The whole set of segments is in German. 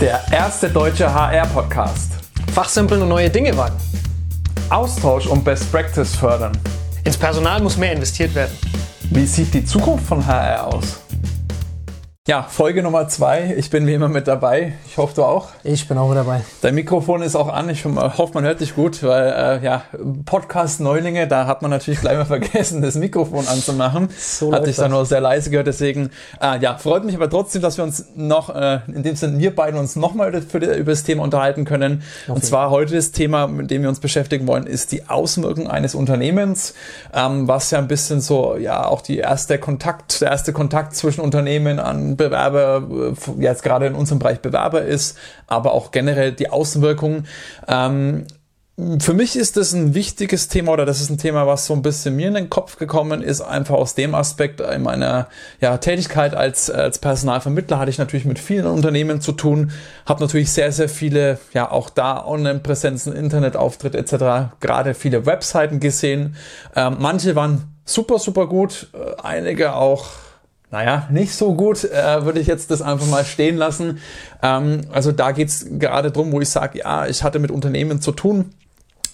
Der erste deutsche HR-Podcast. Fachsimpeln und neue Dinge wagen. Austausch und Best Practice fördern. Ins Personal muss mehr investiert werden. Wie sieht die Zukunft von HR aus? Ja, Folge Nummer zwei. Ich bin wie immer mit dabei. Ich hoffe, du auch. Ich bin auch mit dabei. Dein Mikrofon ist auch an. Ich hoffe, man hört dich gut, weil äh, ja, Podcast-Neulinge, da hat man natürlich gleich mal vergessen, das Mikrofon anzumachen. So Hatte ich dann nur sehr leise gehört. Deswegen, äh, ja, freut mich aber trotzdem, dass wir uns noch, äh, in dem Sinne, wir beiden uns nochmal über das Thema unterhalten können. Okay. Und zwar heute das Thema, mit dem wir uns beschäftigen wollen, ist die Auswirkung eines Unternehmens, ähm, was ja ein bisschen so, ja, auch die erste Kontakt, der erste Kontakt zwischen Unternehmen an Bewerber, äh, jetzt gerade in unserem Bereich Bewerber ist, aber auch generell die Außenwirkungen. Ähm, für mich ist das ein wichtiges Thema oder das ist ein Thema, was so ein bisschen mir in den Kopf gekommen ist, einfach aus dem Aspekt in meiner ja, Tätigkeit als, als Personalvermittler hatte ich natürlich mit vielen Unternehmen zu tun, habe natürlich sehr, sehr viele, ja auch da Online-Präsenzen, Internetauftritt etc., gerade viele Webseiten gesehen. Ähm, manche waren super, super gut, äh, einige auch naja, nicht so gut, äh, würde ich jetzt das einfach mal stehen lassen. Ähm, also da geht's gerade drum, wo ich sage, ja, ich hatte mit Unternehmen zu tun.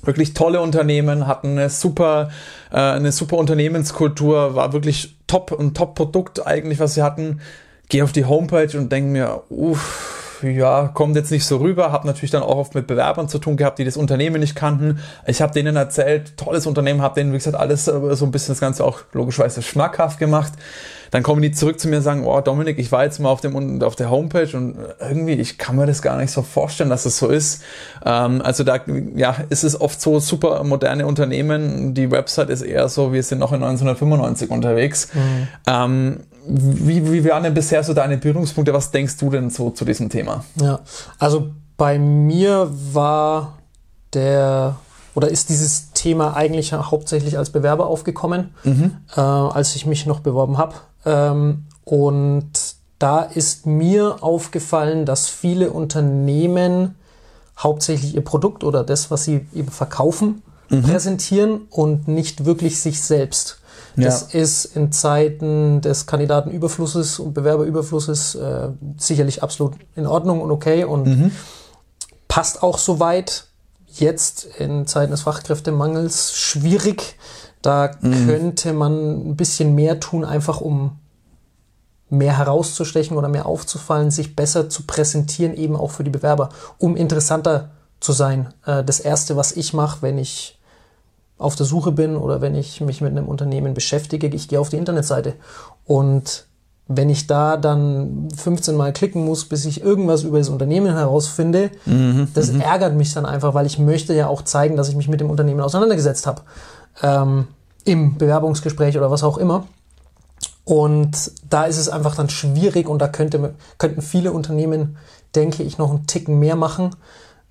Wirklich tolle Unternehmen, hatten eine super, äh, eine super Unternehmenskultur, war wirklich top, ein Top-Produkt eigentlich, was sie hatten. Gehe auf die Homepage und denke mir, uff, ja, kommt jetzt nicht so rüber. Habe natürlich dann auch oft mit Bewerbern zu tun gehabt, die das Unternehmen nicht kannten. Ich habe denen erzählt, tolles Unternehmen, habe denen, wie gesagt, alles äh, so ein bisschen das Ganze auch logischerweise schmackhaft gemacht dann kommen die zurück zu mir und sagen, oh Dominik, ich war jetzt mal auf dem auf der Homepage und irgendwie, ich kann mir das gar nicht so vorstellen, dass es so ist. Ähm, also da ja, ist es oft so super moderne Unternehmen. Die Website ist eher so, wir sind noch in 1995 unterwegs. Mhm. Ähm, wie, wie waren denn bisher so deine Berührungspunkte? Was denkst du denn so zu diesem Thema? Ja, also bei mir war der oder ist dieses Thema eigentlich hauptsächlich als Bewerber aufgekommen, mhm. äh, als ich mich noch beworben habe. Ähm, und da ist mir aufgefallen, dass viele Unternehmen hauptsächlich ihr Produkt oder das, was sie eben verkaufen, mhm. präsentieren und nicht wirklich sich selbst. Ja. Das ist in Zeiten des Kandidatenüberflusses und Bewerberüberflusses äh, sicherlich absolut in Ordnung und okay und mhm. passt auch soweit. Jetzt in Zeiten des Fachkräftemangels schwierig, da mhm. könnte man ein bisschen mehr tun, einfach um mehr herauszustechen oder mehr aufzufallen, sich besser zu präsentieren, eben auch für die Bewerber, um interessanter zu sein. Äh, das Erste, was ich mache, wenn ich auf der Suche bin oder wenn ich mich mit einem Unternehmen beschäftige, ich gehe auf die Internetseite. Und wenn ich da dann 15 Mal klicken muss, bis ich irgendwas über das Unternehmen herausfinde, mhm, das mhm. ärgert mich dann einfach, weil ich möchte ja auch zeigen, dass ich mich mit dem Unternehmen auseinandergesetzt habe ähm, im Bewerbungsgespräch oder was auch immer. Und da ist es einfach dann schwierig und da könnte, könnten viele Unternehmen, denke ich, noch einen Ticken mehr machen.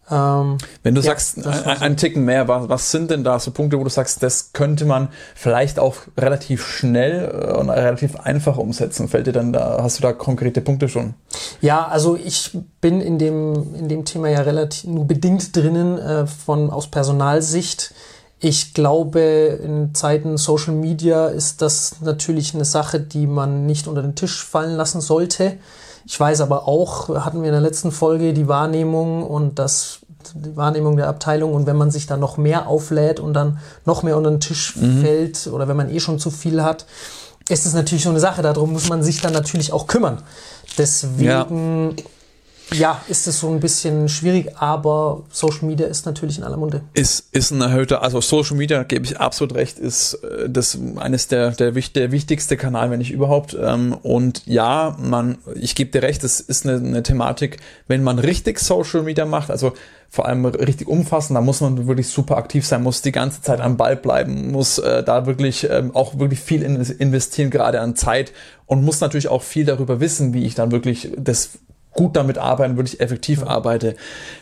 Ähm, Wenn du ja, sagst, ein, ein Ticken mehr, was, was sind denn da so Punkte, wo du sagst, das könnte man vielleicht auch relativ schnell äh, und relativ einfach umsetzen? Fällt dir dann da, hast du da konkrete Punkte schon? Ja, also ich bin in dem, in dem Thema ja relativ nur bedingt drinnen äh, von, aus Personalsicht. Ich glaube, in Zeiten Social Media ist das natürlich eine Sache, die man nicht unter den Tisch fallen lassen sollte. Ich weiß aber auch, hatten wir in der letzten Folge die Wahrnehmung und das die Wahrnehmung der Abteilung und wenn man sich da noch mehr auflädt und dann noch mehr unter den Tisch mhm. fällt oder wenn man eh schon zu viel hat, ist es natürlich so eine Sache. Darum muss man sich dann natürlich auch kümmern. Deswegen ja ja, ist es so ein bisschen schwierig, aber Social Media ist natürlich in aller Munde. Ist, ist ein erhöhter, also Social Media, gebe ich absolut recht, ist äh, das eines der, der, der wichtigste Kanal, wenn nicht überhaupt. Ähm, und ja, man, ich gebe dir recht, es ist eine, eine Thematik, wenn man richtig Social Media macht, also vor allem richtig umfassen, da muss man wirklich super aktiv sein, muss die ganze Zeit am Ball bleiben, muss äh, da wirklich ähm, auch wirklich viel investieren, gerade an Zeit und muss natürlich auch viel darüber wissen, wie ich dann wirklich das gut damit arbeiten, wirklich effektiv arbeite.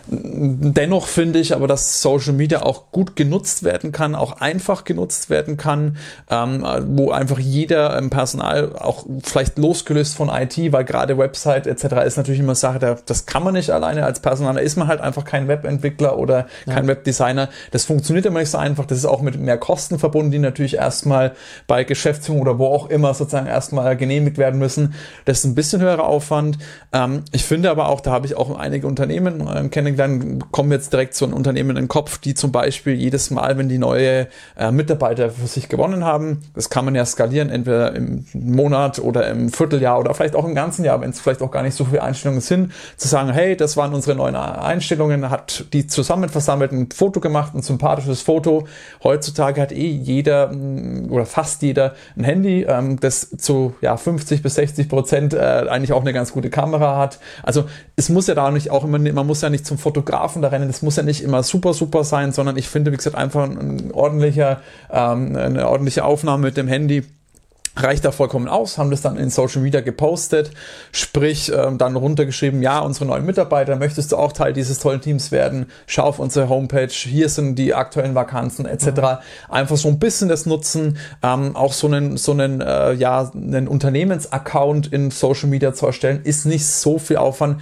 Dennoch finde ich aber, dass Social Media auch gut genutzt werden kann, auch einfach genutzt werden kann, ähm, wo einfach jeder im Personal auch vielleicht losgelöst von IT, weil gerade Website etc. ist natürlich immer Sache, das kann man nicht alleine als Personal, da ist man halt einfach kein Webentwickler oder kein ja. Webdesigner. Das funktioniert immer nicht so einfach, das ist auch mit mehr Kosten verbunden, die natürlich erstmal bei Geschäftsführung oder wo auch immer sozusagen erstmal genehmigt werden müssen. Das ist ein bisschen höherer Aufwand. Ähm, ich finde aber auch, da habe ich auch einige Unternehmen äh, kennengelernt, kommen jetzt direkt zu einem Unternehmen in den Kopf, die zum Beispiel jedes Mal, wenn die neue äh, Mitarbeiter für sich gewonnen haben, das kann man ja skalieren, entweder im Monat oder im Vierteljahr oder vielleicht auch im ganzen Jahr, wenn es vielleicht auch gar nicht so viele Einstellungen sind, zu sagen, hey, das waren unsere neuen Einstellungen, hat die zusammen versammelt, ein Foto gemacht, ein sympathisches Foto. Heutzutage hat eh jeder mm, oder fast jeder ein Handy, ähm, das zu ja, 50 bis 60 Prozent äh, eigentlich auch eine ganz gute Kamera hat. Also es muss ja da nicht auch immer, man muss ja nicht zum Fotografen da rennen, es muss ja nicht immer super, super sein, sondern ich finde, wie gesagt, einfach ein ordentlicher, ähm, eine ordentliche Aufnahme mit dem Handy reicht da vollkommen aus, haben das dann in Social Media gepostet, sprich ähm, dann runtergeschrieben, ja, unsere neuen Mitarbeiter, möchtest du auch Teil dieses tollen Teams werden, schau auf unsere Homepage, hier sind die aktuellen Vakanzen etc. Mhm. Einfach so ein bisschen das nutzen, ähm, auch so einen, so einen, äh, ja, einen Unternehmensaccount in Social Media zu erstellen, ist nicht so viel Aufwand,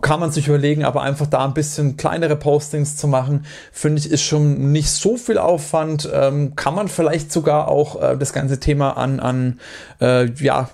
kann man sich überlegen, aber einfach da ein bisschen kleinere Postings zu machen, finde ich, ist schon nicht so viel Aufwand. Ähm, kann man vielleicht sogar auch äh, das ganze Thema an, an äh, ja,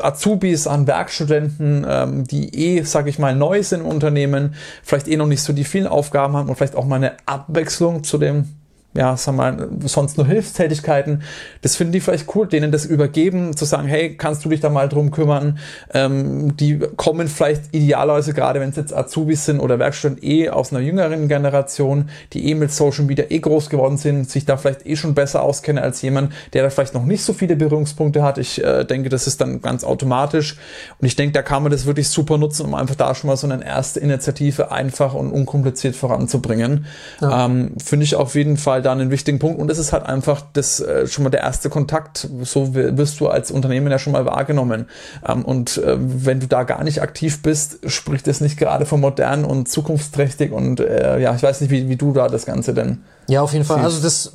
Azubis, an Werkstudenten, ähm, die eh, sag ich mal, neu sind im Unternehmen, vielleicht eh noch nicht so die vielen Aufgaben haben und vielleicht auch mal eine Abwechslung zu dem ja, wir mal, sonst nur Hilfstätigkeiten. Das finden die vielleicht cool, denen das übergeben, zu sagen, hey, kannst du dich da mal drum kümmern? Ähm, die kommen vielleicht idealerweise, gerade wenn es jetzt Azubis sind oder Werkstudenten, eh aus einer jüngeren Generation, die eh mit Social Media eh groß geworden sind, sich da vielleicht eh schon besser auskennen als jemand, der da vielleicht noch nicht so viele Berührungspunkte hat. Ich äh, denke, das ist dann ganz automatisch. Und ich denke, da kann man das wirklich super nutzen, um einfach da schon mal so eine erste Initiative einfach und unkompliziert voranzubringen. Ja. Ähm, Finde ich auf jeden Fall mal da einen wichtigen Punkt. Und das ist halt einfach das äh, schon mal der erste Kontakt. So wirst du als Unternehmen ja schon mal wahrgenommen. Ähm, und äh, wenn du da gar nicht aktiv bist, spricht das nicht gerade von modern und zukunftsträchtig. Und äh, ja, ich weiß nicht, wie, wie du da das Ganze denn. Ja, auf jeden Fall. Also das,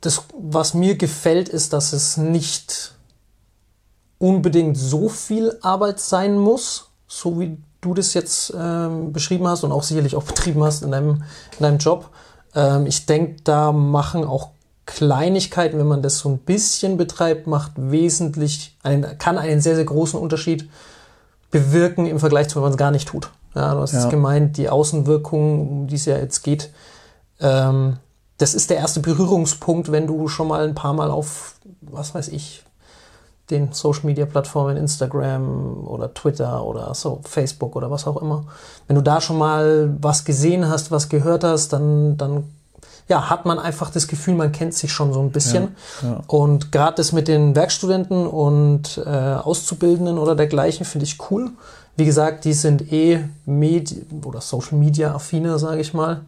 das, was mir gefällt, ist, dass es nicht unbedingt so viel Arbeit sein muss, so wie du das jetzt ähm, beschrieben hast und auch sicherlich auch betrieben hast in deinem, in deinem Job. Ähm, ich denke, da machen auch Kleinigkeiten, wenn man das so ein bisschen betreibt, macht wesentlich, einen, kann einen sehr, sehr großen Unterschied bewirken im Vergleich zu, wenn man es gar nicht tut. Ja, du hast ja. gemeint, die Außenwirkung, um die es ja jetzt geht, ähm, das ist der erste Berührungspunkt, wenn du schon mal ein paar Mal auf, was weiß ich, den Social Media Plattformen, Instagram oder Twitter oder so, Facebook oder was auch immer. Wenn du da schon mal was gesehen hast, was gehört hast, dann, dann ja, hat man einfach das Gefühl, man kennt sich schon so ein bisschen. Ja, ja. Und gerade das mit den Werkstudenten und äh, Auszubildenden oder dergleichen finde ich cool. Wie gesagt, die sind eh Medi oder Social Media affiner, sage ich mal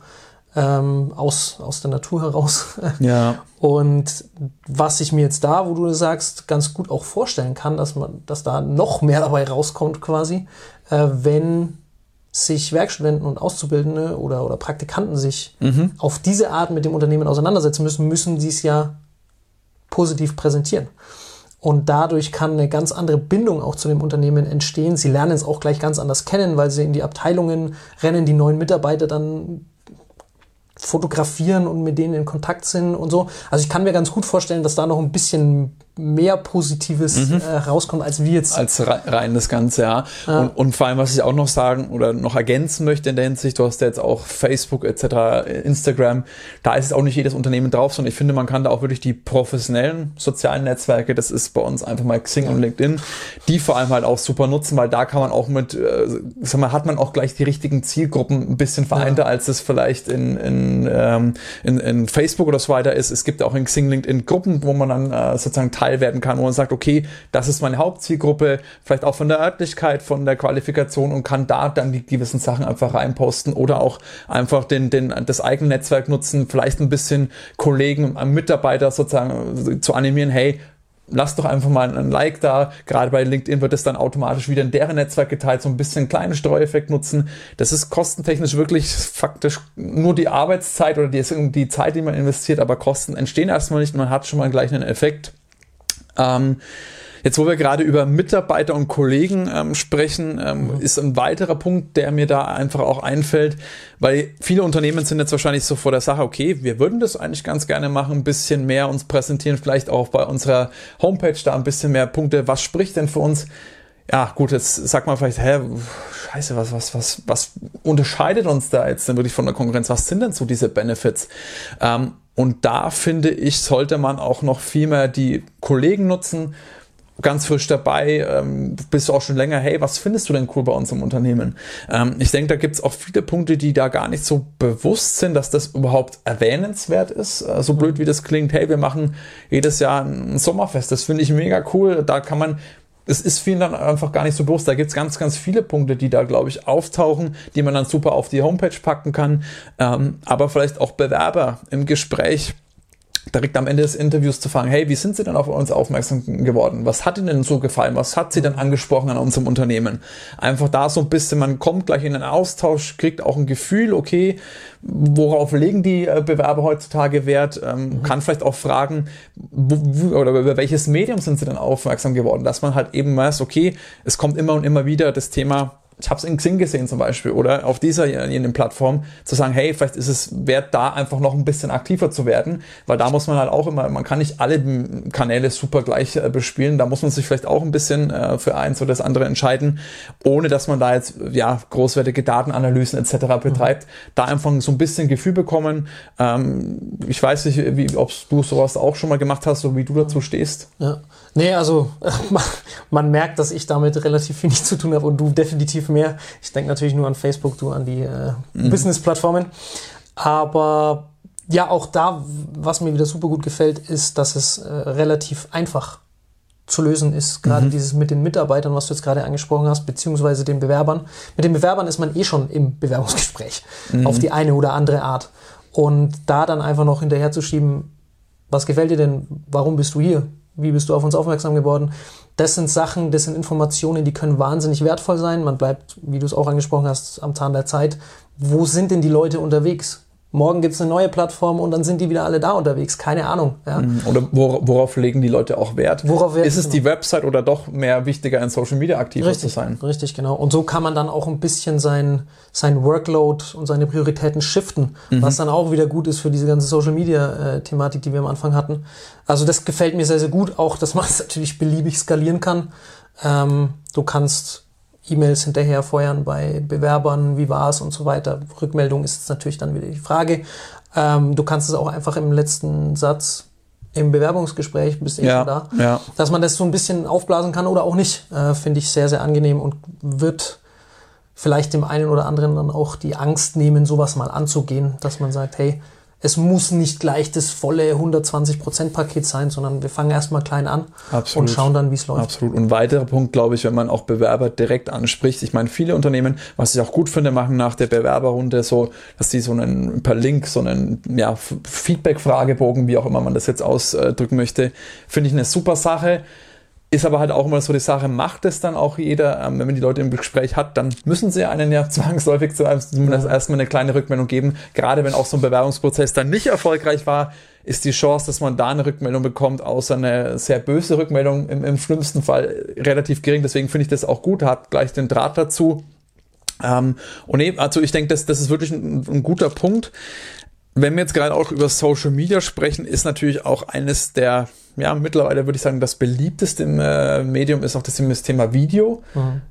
ähm, aus, aus der Natur heraus. Ja. Und was ich mir jetzt da, wo du sagst, ganz gut auch vorstellen kann, dass man, dass da noch mehr dabei rauskommt quasi, äh, wenn sich Werkstudenten und Auszubildende oder, oder Praktikanten sich mhm. auf diese Art mit dem Unternehmen auseinandersetzen müssen, müssen sie es ja positiv präsentieren. Und dadurch kann eine ganz andere Bindung auch zu dem Unternehmen entstehen. Sie lernen es auch gleich ganz anders kennen, weil sie in die Abteilungen rennen, die neuen Mitarbeiter dann fotografieren und mit denen in Kontakt sind und so. Also ich kann mir ganz gut vorstellen, dass da noch ein bisschen mehr Positives mhm. äh, rauskommt, als wir jetzt. Als rein das Ganze, ja. ja. Und, und, vor allem, was ich auch noch sagen oder noch ergänzen möchte in der Hinsicht, du hast ja jetzt auch Facebook etc., Instagram, da ist es auch nicht jedes Unternehmen drauf, sondern ich finde, man kann da auch wirklich die professionellen sozialen Netzwerke, das ist bei uns einfach mal Xing ja. und LinkedIn, die vor allem halt auch super nutzen, weil da kann man auch mit, äh, sag mal, hat man auch gleich die richtigen Zielgruppen ein bisschen vereinter, ja. als es vielleicht in, in, ähm, in, in Facebook oder so weiter ist. Es gibt auch in Xing, LinkedIn Gruppen, wo man dann äh, sozusagen Teil werden kann, wo man sagt, okay, das ist meine Hauptzielgruppe, vielleicht auch von der Örtlichkeit, von der Qualifikation und kann da dann die gewissen Sachen einfach reinposten oder auch einfach den, den, das eigene Netzwerk nutzen, vielleicht ein bisschen Kollegen, Mitarbeiter sozusagen zu animieren, hey, lass doch einfach mal ein Like da. Gerade bei LinkedIn wird es dann automatisch wieder in deren Netzwerk geteilt, so ein bisschen kleinen Streueffekt nutzen. Das ist kostentechnisch wirklich faktisch nur die Arbeitszeit oder die, die Zeit, die man investiert, aber Kosten entstehen erstmal nicht man hat schon mal gleich einen Effekt. Ähm, Jetzt, wo wir gerade über Mitarbeiter und Kollegen ähm, sprechen, ähm, mhm. ist ein weiterer Punkt, der mir da einfach auch einfällt, weil viele Unternehmen sind jetzt wahrscheinlich so vor der Sache, okay, wir würden das eigentlich ganz gerne machen, ein bisschen mehr uns präsentieren, vielleicht auch bei unserer Homepage da ein bisschen mehr Punkte. Was spricht denn für uns? Ja, gut, jetzt sagt man vielleicht, hä, scheiße, was, was, was, was unterscheidet uns da jetzt denn wirklich von der Konkurrenz? Was sind denn so diese Benefits? Ähm, und da finde ich, sollte man auch noch viel mehr die Kollegen nutzen, ganz frisch dabei, ähm, bist du auch schon länger, hey, was findest du denn cool bei uns im Unternehmen? Ähm, ich denke, da gibt's auch viele Punkte, die da gar nicht so bewusst sind, dass das überhaupt erwähnenswert ist. Äh, so blöd wie das klingt, hey, wir machen jedes Jahr ein Sommerfest, das finde ich mega cool. Da kann man es ist vielen dann einfach gar nicht so bewusst. Da gibt's ganz, ganz viele Punkte, die da, glaube ich, auftauchen, die man dann super auf die Homepage packen kann. Ähm, aber vielleicht auch Bewerber im Gespräch direkt am Ende des Interviews zu fragen, hey, wie sind Sie denn auf uns aufmerksam geworden? Was hat Ihnen denn so gefallen? Was hat Sie denn angesprochen an unserem Unternehmen? Einfach da so ein bisschen, man kommt gleich in einen Austausch, kriegt auch ein Gefühl, okay, worauf legen die äh, Bewerber heutzutage Wert? Ähm, mhm. Kann vielleicht auch fragen, wo, oder über welches Medium sind Sie denn aufmerksam geworden? Dass man halt eben weiß, okay, es kommt immer und immer wieder das Thema ich habe es in Xing gesehen zum Beispiel oder auf dieser jenen Plattform zu sagen, hey, vielleicht ist es wert, da einfach noch ein bisschen aktiver zu werden, weil da muss man halt auch immer, man kann nicht alle Kanäle super gleich äh, bespielen, da muss man sich vielleicht auch ein bisschen äh, für eins oder das andere entscheiden, ohne dass man da jetzt ja großwertige Datenanalysen etc. Betreibt, mhm. da einfach so ein bisschen Gefühl bekommen. Ähm, ich weiß nicht, wie, ob du sowas auch schon mal gemacht hast, so wie du dazu stehst. Ja. Nee, also man, merkt, dass ich damit relativ wenig zu tun habe und du definitiv mehr. Ich denke natürlich nur an Facebook, du an die äh, mhm. Business-Plattformen. Aber ja, auch da, was mir wieder super gut gefällt, ist, dass es äh, relativ einfach zu lösen ist. Gerade mhm. dieses mit den Mitarbeitern, was du jetzt gerade angesprochen hast, beziehungsweise den Bewerbern. Mit den Bewerbern ist man eh schon im Bewerbungsgespräch mhm. auf die eine oder andere Art. Und da dann einfach noch hinterher zu schieben, was gefällt dir denn? Warum bist du hier? Wie bist du auf uns aufmerksam geworden? Das sind Sachen, das sind Informationen, die können wahnsinnig wertvoll sein. Man bleibt, wie du es auch angesprochen hast, am Zahn der Zeit. Wo sind denn die Leute unterwegs? Morgen gibt es eine neue Plattform und dann sind die wieder alle da unterwegs. Keine Ahnung. Ja. Mhm. Oder worauf legen die Leute auch Wert? Worauf Wert ist es genau. die Website oder doch mehr wichtiger in Social Media aktiv zu sein? Richtig, genau. Und so kann man dann auch ein bisschen sein, sein Workload und seine Prioritäten shiften, mhm. was dann auch wieder gut ist für diese ganze Social Media äh, Thematik, die wir am Anfang hatten. Also das gefällt mir sehr, sehr gut. Auch, dass man es natürlich beliebig skalieren kann. Ähm, du kannst E-Mails hinterher feuern bei Bewerbern, wie war es und so weiter. Rückmeldung ist natürlich dann wieder die Frage. Ähm, du kannst es auch einfach im letzten Satz im Bewerbungsgespräch, bist eh ja, schon da, ja. dass man das so ein bisschen aufblasen kann oder auch nicht, äh, finde ich sehr, sehr angenehm und wird vielleicht dem einen oder anderen dann auch die Angst nehmen, sowas mal anzugehen, dass man sagt, hey, es muss nicht gleich das volle 120%-Paket sein, sondern wir fangen erstmal klein an Absolut. und schauen dann, wie es läuft. Absolut. Und ein weiterer Punkt, glaube ich, wenn man auch Bewerber direkt anspricht. Ich meine, viele Unternehmen, was ich auch gut finde, machen nach der Bewerberrunde so, dass die so einen per Link, so einen ja, Feedback-Fragebogen, wie auch immer man das jetzt ausdrücken möchte, finde ich eine super Sache. Ist aber halt auch immer so die Sache, macht es dann auch jeder, ähm, wenn man die Leute im Gespräch hat, dann müssen sie einen ja zwangsläufig zu einem zumindest erstmal eine kleine Rückmeldung geben. Gerade wenn auch so ein Bewerbungsprozess dann nicht erfolgreich war, ist die Chance, dass man da eine Rückmeldung bekommt, außer eine sehr böse Rückmeldung im, im schlimmsten Fall relativ gering. Deswegen finde ich das auch gut, hat gleich den Draht dazu. Ähm, und eben, also ich denke, das, das ist wirklich ein, ein guter Punkt. Wenn wir jetzt gerade auch über Social Media sprechen, ist natürlich auch eines der ja, mittlerweile würde ich sagen, das beliebteste äh, Medium ist auch das Thema Video. Mhm.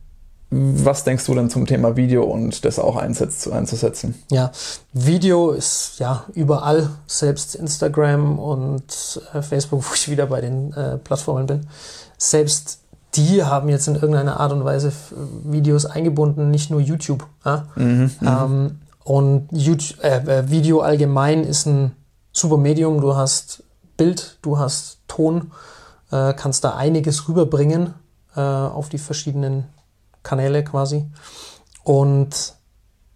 Was denkst du denn zum Thema Video und das auch einsetzt, einzusetzen? Ja, Video ist ja überall, selbst Instagram und äh, Facebook, wo ich wieder bei den äh, Plattformen bin. Selbst die haben jetzt in irgendeiner Art und Weise Videos eingebunden, nicht nur YouTube. Ja? Mhm, mhm. ähm, und YouTube, äh, Video allgemein ist ein super Medium. Du hast Bild, du hast Ton, äh, kannst da einiges rüberbringen äh, auf die verschiedenen Kanäle quasi. Und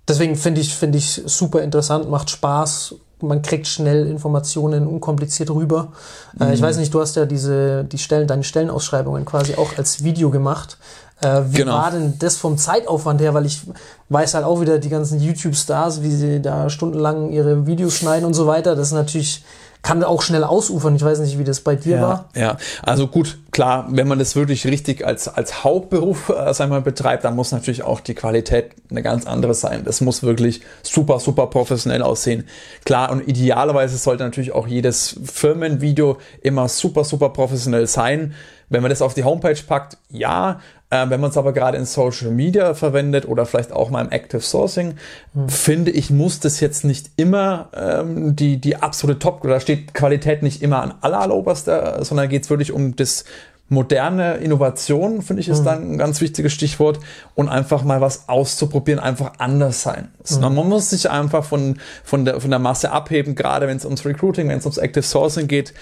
deswegen finde ich, finde ich super interessant, macht Spaß. Man kriegt schnell Informationen unkompliziert rüber. Äh, mhm. ich weiß nicht, du hast ja diese, die Stellen, deine Stellenausschreibungen quasi auch als Video gemacht. Äh, wie genau. war denn das vom Zeitaufwand her? Weil ich weiß halt auch wieder die ganzen YouTube-Stars, wie sie da stundenlang ihre Videos schneiden und so weiter. Das ist natürlich kann auch schnell ausufern. Ich weiß nicht, wie das bei dir ja, war. Ja, also gut, klar, wenn man das wirklich richtig als, als Hauptberuf äh, sagen wir, betreibt, dann muss natürlich auch die Qualität eine ganz andere sein. Das muss wirklich super, super professionell aussehen. Klar, und idealerweise sollte natürlich auch jedes Firmenvideo immer super, super professionell sein. Wenn man das auf die Homepage packt, ja, Äh, wenn man es aber gerade in Social Media verwendet oder vielleicht auch mal im Active Sourcing, mhm. finde ich, muss das jetzt nicht immer ähm, die, die absolute Top, da steht Qualität nicht immer an aller, alleroberster, sondern geht es wirklich um das moderne Innovation, finde ich, ist mhm. dann ein ganz wichtiges Stichwort. Und einfach mal was auszuprobieren, einfach anders sein. Mhm. Man muss sich einfach von, von, der, von der Masse abheben, gerade wenn es ums Recruiting, wenn es ums Active Sourcing geht.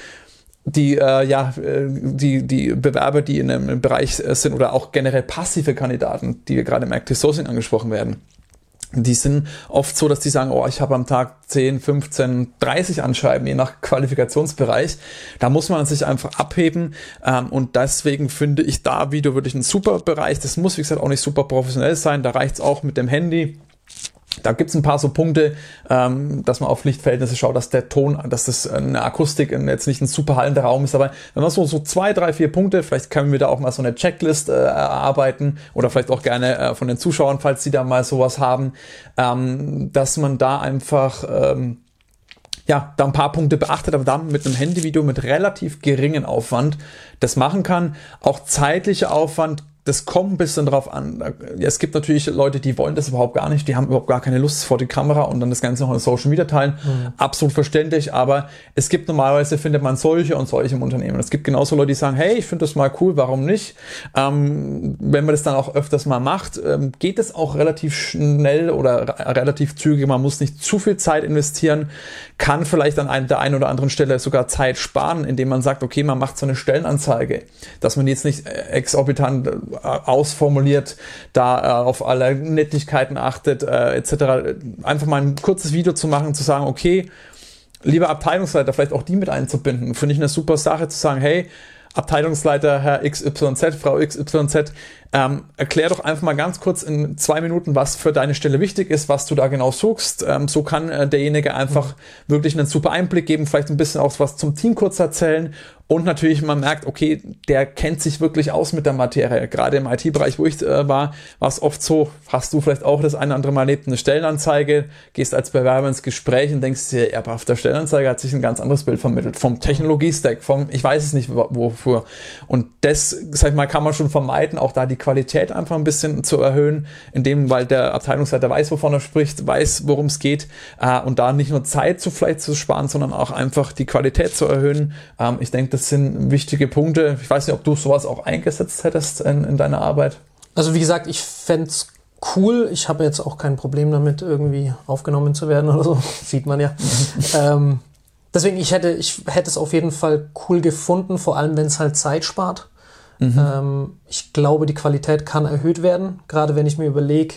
Die, äh, ja, äh, die, die Bewerber, die in einem Bereich sind oder auch generell passive Kandidaten, die gerade im Active Sourcing angesprochen werden die sind oft so, dass die sagen, oh, ich habe am Tag 10, 15, 30 Anschreiben, je nach Qualifikationsbereich. Da muss man sich einfach abheben. Ähm, und deswegen finde ich da Video wirklich ein super Bereich. Das muss, wie gesagt, auch nicht super professionell sein. Da reicht's auch mit dem Handy da gibt's ein paar so Punkte, ähm, dass man auf Lichtverhältnisse schaut, dass der Ton, dass das eine Akustik jetzt nicht ein super hallender Raum ist. Aber wenn man so, so zwei, drei, vier Punkte, vielleicht können wir da auch mal so eine Checklist äh, erarbeiten oder vielleicht auch gerne äh, von den Zuschauern, falls sie da mal sowas haben, ähm, dass man da einfach ähm, ja, da ein paar Punkte beachtet, aber dann mit einem Handyvideo mit relativ geringen Aufwand das machen kann. Auch zeitlicher Aufwand das kommt ein bisschen drauf an. Es gibt natürlich Leute, die wollen das überhaupt gar nicht, die haben überhaupt gar keine Lust vor die Kamera und dann das Ganze noch in Social Media teilen. Mhm. Absolut verständlich, aber es gibt normalerweise, findet man solche und solche im Unternehmen. Es gibt genauso Leute, die sagen, hey, ich finde das mal cool, warum nicht? Ähm, wenn man das dann auch öfters mal macht, ähm, geht es auch relativ schnell oder relativ zügig. Man muss nicht zu viel Zeit investieren, kann vielleicht an der einen oder anderen Stelle sogar Zeit sparen, indem man sagt, okay, man macht so eine Stellenanzeige, dass man jetzt nicht exorbitant ausformuliert, da äh, auf alle Nettigkeiten achtet, äh, etc. Einfach mal ein kurzes Video zu machen, zu sagen, okay, lieber Abteilungsleiter, vielleicht auch die mit einzubinden, finde ich eine super Sache zu sagen, hey, Abteilungsleiter Herr XYZ, Frau XYZ, ähm, erklär doch einfach mal ganz kurz in zwei Minuten, was für deine Stelle wichtig ist, was du da genau suchst. Ähm, so kann äh, derjenige einfach wirklich einen super Einblick geben, vielleicht ein bisschen auch was zum Team kurz erzählen und natürlich, man merkt, okay, der kennt sich wirklich aus mit der Materie. Gerade im IT-Bereich, wo ich äh, war, war es oft so, hast du vielleicht auch das eine oder andere Mal erlebt, eine Stellenanzeige, gehst als Bewerber ins Gespräch und denkst dir, ja, auf der Stellenanzeige hat sich ein ganz anderes Bild vermittelt. Vom Technologiestack, vom, ich weiß es nicht wofür. Und das, sag ich mal, kann man schon vermeiden, auch da die Qualität einfach ein bisschen zu erhöhen, indem, weil der Abteilungsleiter weiß, wovon er spricht, weiß, worum es geht, äh, und da nicht nur Zeit zu vielleicht zu sparen, sondern auch einfach die Qualität zu erhöhen. Ähm, ich denke, das sind wichtige Punkte. Ich weiß nicht, ob du sowas auch eingesetzt hättest in, in deiner Arbeit. Also wie gesagt, ich fände es cool. Ich habe jetzt auch kein Problem damit, irgendwie aufgenommen zu werden oder so. Sieht man ja. ähm, deswegen, ich hätte, ich hätte es auf jeden Fall cool gefunden, vor allem wenn es halt Zeit spart. Mhm. Ähm, ich glaube, die Qualität kann erhöht werden, gerade wenn ich mir überlege,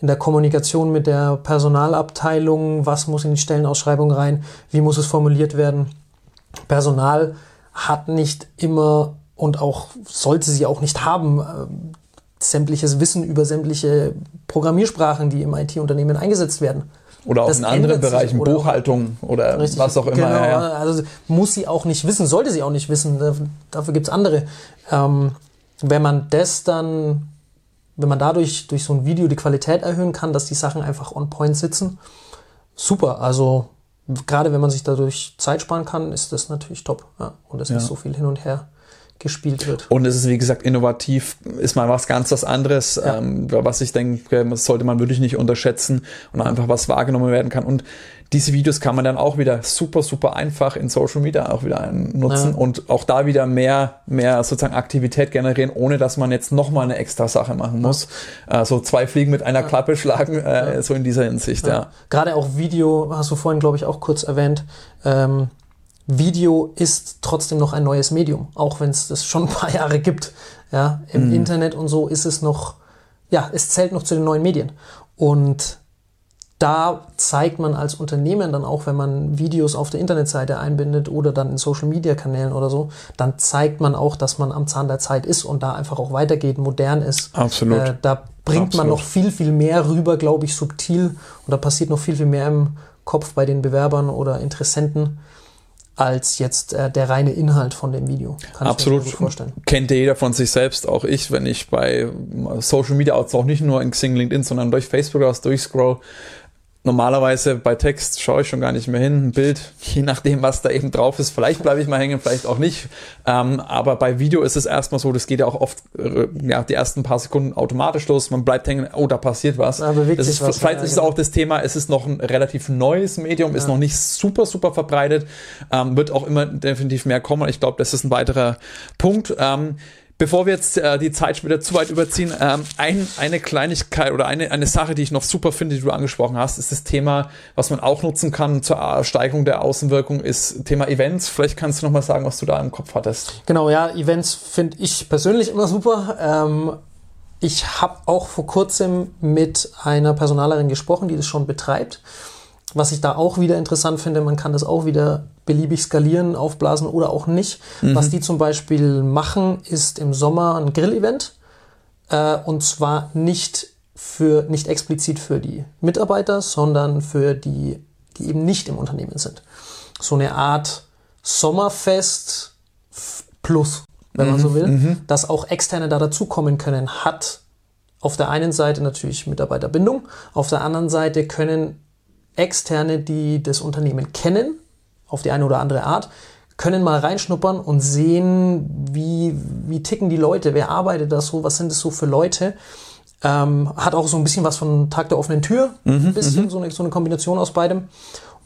in der Kommunikation mit der Personalabteilung, was muss in die Stellenausschreibung rein, wie muss es formuliert werden. Personal hat nicht immer und auch sollte sie auch nicht haben, äh, sämtliches Wissen über sämtliche Programmiersprachen, die im IT-Unternehmen eingesetzt werden. Oder auch das in anderen Bereichen, oder Buchhaltung oder richtig, was auch immer. Genau, ja, ja. also muss sie auch nicht wissen, sollte sie auch nicht wissen, dafür gibt's andere. Ähm, wenn man das dann, wenn man dadurch durch so ein Video die Qualität erhöhen kann, dass die Sachen einfach on point sitzen, super. Also gerade wenn man sich dadurch Zeit sparen kann, ist das natürlich top. Ja. Und es ja. nicht so viel hin und her gespielt wird. Und es ist, wie gesagt, innovativ, ist mal was ganz was anderes, ja. ähm, was ich denke, sollte man wirklich nicht unterschätzen und einfach was wahrgenommen werden kann. Und diese Videos kann man dann auch wieder super, super einfach in Social Media auch wieder nutzen ja. und auch da wieder mehr, mehr sozusagen Aktivität generieren, ohne dass man jetzt nochmal eine extra Sache machen muss. Ja. Also zwei Fliegen mit einer Klappe schlagen, äh, so in dieser Hinsicht, ja. Gerade auch Video, hast du vorhin, glaube ich, auch kurz erwähnt, ähm, Video ist trotzdem noch ein neues Medium, auch wenn es das schon ein paar Jahre gibt. Ja, im mhm. Internet und so ist es noch, ja, es zählt noch zu den neuen Medien. Und da zeigt man als Unternehmen dann auch, wenn man Videos auf der Internetseite einbindet oder dann in Social Media Kanälen oder so, dann zeigt man auch, dass man am Zahn der Zeit ist und da einfach auch weitergeht, modern ist. Absolut. Äh, da bringt Absolut. man noch viel, viel mehr rüber, glaube ich, subtil und da passiert noch viel, viel mehr im Kopf bei den Bewerbern oder Interessenten als jetzt äh, der reine Inhalt von dem Video. Kann Absolut. Ich mir vorstellen. Kennt jeder von sich selbst, auch ich, wenn ich bei Social Media auch nicht nur in Xing, LinkedIn, sondern durch Facebook aus durchscroll, normalerweise bei Text schaue ich schon gar nicht mehr hin. Ein Bild, je nachdem, was da eben drauf ist. Vielleicht bleibe ich mal hängen, vielleicht auch nicht. Ähm, aber bei Video ist es erstmal so, das geht ja auch oft äh, ja, die ersten paar Sekunden automatisch los. Man bleibt hängen, oh, da passiert was. Ja, das ist, was vielleicht ja, ist es genau. auch das Thema, es ist noch ein relativ neues Medium, ist noch nicht super, super verbreitet, ähm, wird auch immer definitiv mehr kommen. Ich glaube, das ist ein weiterer Punkt. Ähm, Bevor wir jetzt äh, die Zeit wieder zu weit überziehen, ähm, ein, eine Kleinigkeit oder eine, eine Sache, die ich noch super finde, die du angesprochen hast, ist das Thema, was man auch nutzen kann zur Steigerung der Außenwirkung, ist Thema Events. Vielleicht kannst du noch mal sagen, was du da im Kopf hattest. Genau, ja, Events finde ich persönlich immer super. Ähm, ich habe auch vor kurzem mit einer Personalerin gesprochen, die das schon betreibt. Was ich da auch wieder interessant finde, man kann das auch wieder beliebig skalieren, aufblasen oder auch nicht. Mhm. Was die zum Beispiel machen, ist im Sommer ein Grill-Event. Äh, und zwar nicht für, nicht explizit für die Mitarbeiter, sondern für die, die eben nicht im Unternehmen sind. So eine Art Sommerfest plus, wenn mhm. man so mhm. will, mhm. dass auch Externe da dazukommen können, hat auf der einen Seite natürlich Mitarbeiterbindung, auf der anderen Seite können Externe, die das Unternehmen kennen, auf die eine oder andere Art, können mal reinschnuppern und sehen, wie, wie ticken die Leute, wer arbeitet da so, was sind es so für Leute. Ähm, hat auch so ein bisschen was von Tag der offenen Tür, mhm, ein bisschen mhm. so eine, so eine Kombination aus beidem.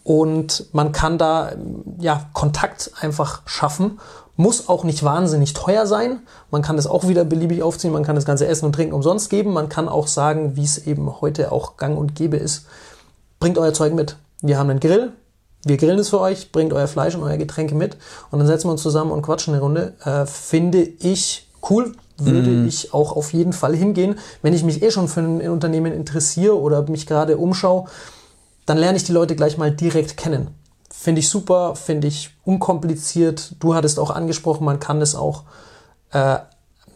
Und man kann da ja Kontakt einfach schaffen. Muss auch nicht wahnsinnig teuer sein. Man kann das auch wieder beliebig aufziehen. Man kann das ganze Essen und Trinken umsonst geben. Man kann auch sagen, wie es eben heute auch gang und gäbe ist. Bringt euer Zeug mit. Wir haben einen Grill, wir grillen es für euch, bringt euer Fleisch und euer Getränke mit und dann setzen wir uns zusammen und quatschen eine Runde. Äh, finde ich cool, würde mm. ich auch auf jeden Fall hingehen. Wenn ich mich eh schon für ein Unternehmen interessiere oder mich gerade umschaue, dann lerne ich die Leute gleich mal direkt kennen. Finde ich super, finde ich unkompliziert. Du hattest auch angesprochen, man kann das auch äh,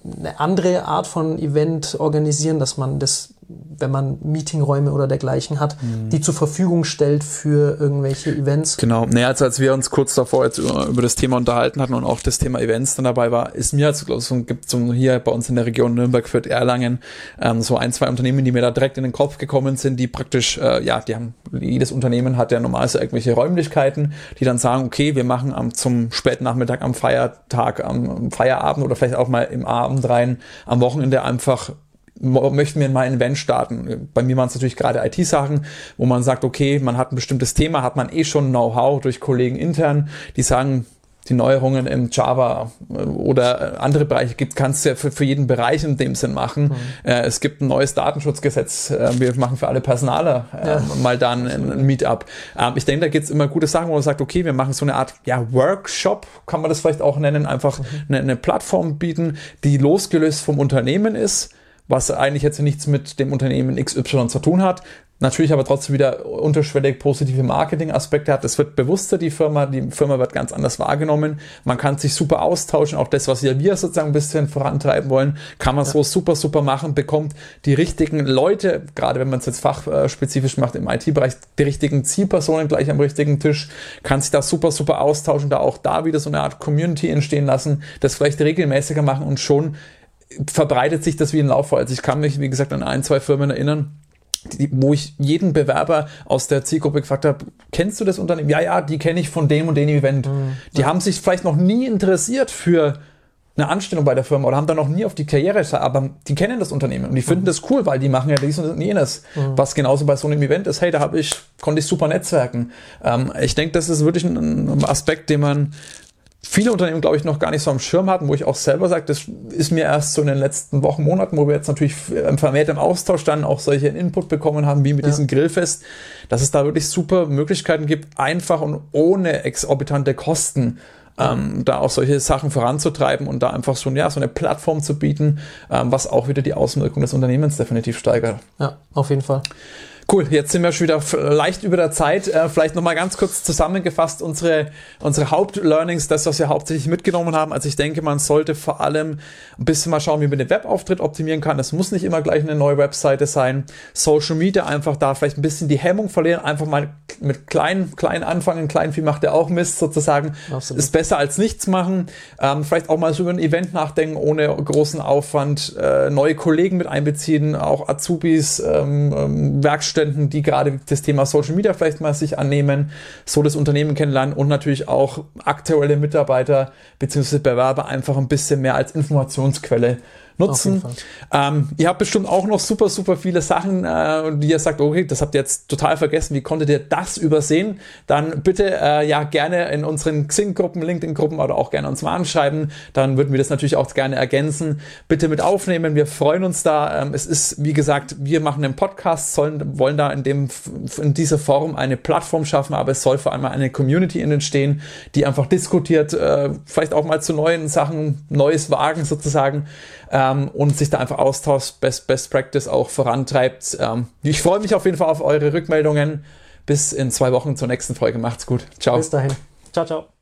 eine andere Art von Event organisieren, dass man das wenn man Meetingräume oder dergleichen hat, mhm. die zur Verfügung stellt für irgendwelche Events. Genau. Naja, also als wir uns kurz davor jetzt über, über, das Thema unterhalten hatten und auch das Thema Events dann dabei war, ist mir also so gibt so hier bei uns in der Region Nürnberg, Fürth, Erlangen ähm, so ein, zwei Unternehmen, die mir da direkt in den Kopf gekommen sind, die praktisch, äh, ja, die haben, jedes Unternehmen hat ja normalerweise irgendwelche Räumlichkeiten, die dann sagen, okay, wir machen am, zum späten Nachmittag, am Feiertag, am Feierabend oder vielleicht auch mal im Abend rein, am Wochenende einfach möchten wir mal ein Event starten. Bei mir waren es natürlich gerade IT-Sachen, wo man sagt, okay, man hat ein bestimmtes Thema, hat man eh schon Know-how durch Kollegen intern, die sagen, die Neuerungen im Java äh, oder andere Bereiche gibt, kannst du ja für, für jeden Bereich in dem Sinn machen. Mhm. Äh, es gibt ein neues Datenschutzgesetz. Äh, wir machen für alle Personaler äh, ja. mal dann ein, ein Meetup. Ähm, ich denke, da gibt es immer gute Sachen, wo man sagt, okay, wir machen so eine Art ja, Workshop, kann man das vielleicht auch nennen, einfach mhm. eine, eine Plattform bieten, die losgelöst vom Unternehmen ist was eigentlich jetzt nichts mit dem Unternehmen XY zu tun hat. Natürlich aber trotzdem wieder unterschwellig positive Marketing-Aspekte hat. Es wird bewusster, die Firma, die Firma wird ganz anders wahrgenommen. Man kann sich super austauschen. Auch das, was wir sozusagen ein bisschen vorantreiben wollen, kann man ja. so super, super machen, bekommt die richtigen Leute, gerade wenn man es jetzt fachspezifisch macht im IT-Bereich, die richtigen Zielpersonen gleich am richtigen Tisch, kann sich da super, super austauschen, da auch da wieder so eine Art Community entstehen lassen, das vielleicht regelmäßiger machen und schon verbreitet sich das wie ein Lauffeuer. Also ich kann mich, wie gesagt, an ein, zwei Firmen erinnern, die, wo ich jeden Bewerber aus der Zielgruppe gefragt habe, kennst du das Unternehmen? Ja, ja, die kenne ich von dem und dem Event. Mhm. Die haben sich vielleicht noch nie interessiert für eine Anstellung bei der Firma oder haben da noch nie auf die Karriere, aber die kennen das Unternehmen und die finden mhm. das cool, weil die machen ja dies und jenes, mhm. was genauso bei so einem Event ist. Hey, da habe ich, konnte ich super netzwerken. Ähm, ich denke, das ist wirklich ein Aspekt, den man viele Unternehmen, glaube ich, noch gar nicht so am Schirm hatten, wo ich auch selber sage, das ist mir erst so in den letzten Wochen, Monaten, wo wir jetzt natürlich vermehrt im Austausch dann auch solche Input bekommen haben, wie mit ja. diesem Grillfest, dass es da wirklich super Möglichkeiten gibt, einfach und ohne exorbitante Kosten ähm, da auch solche Sachen voranzutreiben und da einfach so, ja, so eine Plattform zu bieten, ähm, was auch wieder die Außenwirkung des Unternehmens definitiv steigert. Ja, auf jeden Fall. Cool, jetzt sind wir schon wieder leicht über der Zeit. Äh, vielleicht nochmal ganz kurz zusammengefasst unsere, unsere Hauptlearnings, das, was wir hauptsächlich mitgenommen haben. Also ich denke, man sollte vor allem ein bisschen mal schauen, wie man den Webauftritt optimieren kann. Es muss nicht immer gleich eine neue Webseite sein. Social Media einfach da vielleicht ein bisschen die Hemmung verlieren, einfach mal mit klein, klein anfangen. Klein viel macht ja auch Mist sozusagen. Absolut. Ist besser als nichts machen. Ähm, vielleicht auch mal so über ein Event nachdenken, ohne großen Aufwand. Äh, neue Kollegen mit einbeziehen, auch Azubis, ähm, ähm Werkstätten Vorständen, die gerade das Thema Social Media vielleicht mal sich annehmen, so das Unternehmen kennenlernen und natürlich auch aktuelle Mitarbeiter bzw. Bewerber einfach ein bisschen mehr als Informationsquelle nutzen. Ähm, ihr habt bestimmt auch noch super, super viele Sachen, äh, die ihr sagt, okay, das habt ihr jetzt total vergessen, wie konntet ihr das übersehen? Dann bitte äh, ja gerne in unseren Xing-Gruppen, LinkedIn-Gruppen oder auch gerne uns mal anschreiben. Dann würden wir das natürlich auch gerne ergänzen. Bitte mit aufnehmen. Wir freuen uns da. Ähm, es ist, wie gesagt, wir machen einen Podcast, sollen, wollen da in dem, in dieser Form eine Plattform schaffen, aber es soll vor allem eine Community entstehen, die einfach diskutiert, äh, vielleicht auch mal zu neuen Sachen, Neues wagen sozusagen ähm, und sich da einfach austauscht, Best, Best Practice auch vorantreibt. Ähm, ich freue mich auf jeden Fall auf eure Rückmeldungen. Bis in zwei Wochen zur nächsten Folge. Macht's gut. Ciao. Bis dahin. Ciao, ciao.